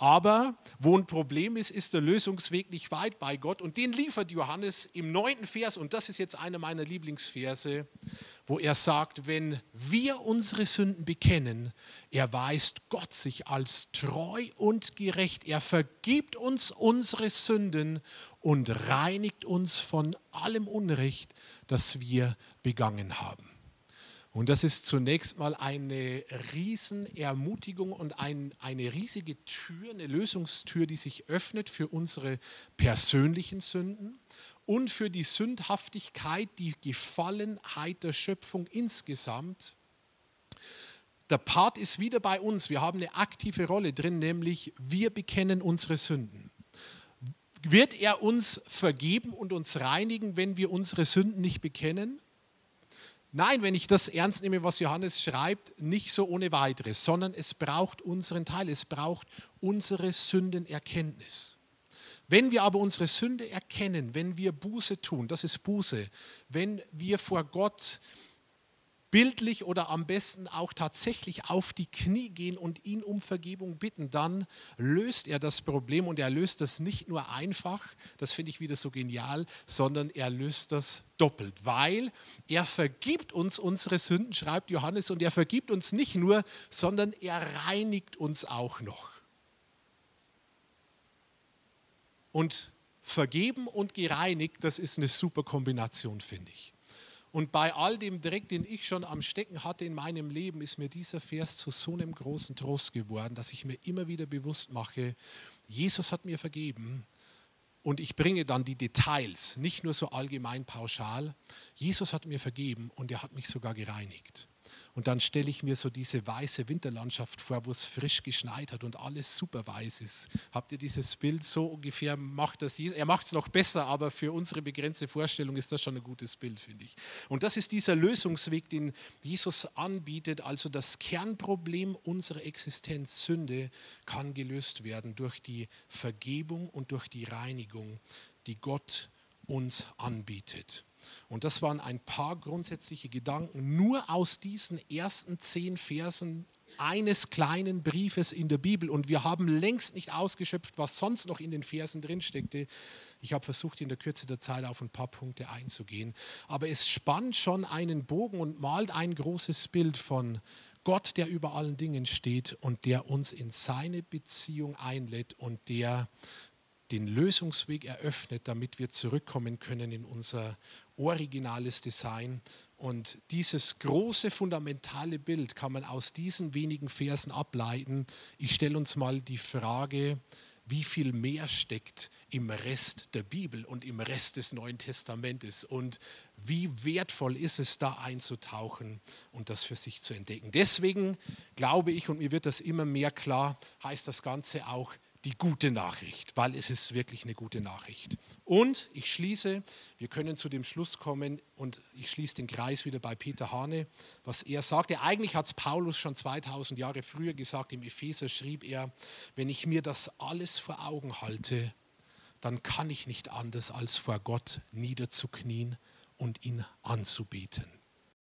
Aber wo ein Problem ist, ist der Lösungsweg nicht weit bei Gott. Und den liefert Johannes im neunten Vers. Und das ist jetzt einer meiner Lieblingsverse, wo er sagt, wenn wir unsere Sünden bekennen, erweist Gott sich als treu und gerecht. Er vergibt uns unsere Sünden und reinigt uns von allem Unrecht, das wir begangen haben. Und das ist zunächst mal eine Riesenermutigung und ein, eine riesige Tür, eine Lösungstür, die sich öffnet für unsere persönlichen Sünden und für die Sündhaftigkeit, die Gefallenheit der Schöpfung insgesamt. Der Part ist wieder bei uns. Wir haben eine aktive Rolle drin, nämlich wir bekennen unsere Sünden. Wird er uns vergeben und uns reinigen, wenn wir unsere Sünden nicht bekennen? Nein, wenn ich das ernst nehme, was Johannes schreibt, nicht so ohne weiteres, sondern es braucht unseren Teil, es braucht unsere Sündenerkenntnis. Wenn wir aber unsere Sünde erkennen, wenn wir Buße tun, das ist Buße, wenn wir vor Gott bildlich oder am besten auch tatsächlich auf die Knie gehen und ihn um Vergebung bitten, dann löst er das Problem und er löst das nicht nur einfach, das finde ich wieder so genial, sondern er löst das doppelt, weil er vergibt uns unsere Sünden, schreibt Johannes, und er vergibt uns nicht nur, sondern er reinigt uns auch noch. Und vergeben und gereinigt, das ist eine super Kombination, finde ich. Und bei all dem Dreck, den ich schon am Stecken hatte in meinem Leben, ist mir dieser Vers zu so einem großen Trost geworden, dass ich mir immer wieder bewusst mache, Jesus hat mir vergeben und ich bringe dann die Details, nicht nur so allgemein pauschal. Jesus hat mir vergeben und er hat mich sogar gereinigt. Und dann stelle ich mir so diese weiße Winterlandschaft vor, wo es frisch geschneit hat und alles super weiß ist. Habt ihr dieses Bild so ungefähr? Macht das, er macht es noch besser, aber für unsere begrenzte Vorstellung ist das schon ein gutes Bild, finde ich. Und das ist dieser Lösungsweg, den Jesus anbietet. Also das Kernproblem unserer Existenz, Sünde, kann gelöst werden durch die Vergebung und durch die Reinigung, die Gott uns anbietet. Und das waren ein paar grundsätzliche Gedanken nur aus diesen ersten zehn Versen eines kleinen Briefes in der Bibel. Und wir haben längst nicht ausgeschöpft, was sonst noch in den Versen drinsteckte. Ich habe versucht, in der Kürze der Zeit auf ein paar Punkte einzugehen. Aber es spannt schon einen Bogen und malt ein großes Bild von Gott, der über allen Dingen steht und der uns in seine Beziehung einlädt und der den Lösungsweg eröffnet, damit wir zurückkommen können in unser originales Design Und dieses große fundamentale Bild kann man aus diesen wenigen Versen ableiten. Ich stelle uns mal die Frage, wie viel mehr steckt im Rest der Bibel und im Rest des Neuen Testamentes und wie wertvoll ist es, da einzutauchen und das für sich zu entdecken. Deswegen glaube ich, und mir wird das immer mehr klar, heißt das Ganze auch die gute Nachricht, weil es ist wirklich eine gute Nachricht. Und ich schließe, wir können zu dem Schluss kommen und ich schließe den Kreis wieder bei Peter Hane, was er sagte. Eigentlich hat es Paulus schon 2000 Jahre früher gesagt, im Epheser schrieb er, wenn ich mir das alles vor Augen halte, dann kann ich nicht anders als vor Gott niederzuknien und ihn anzubeten.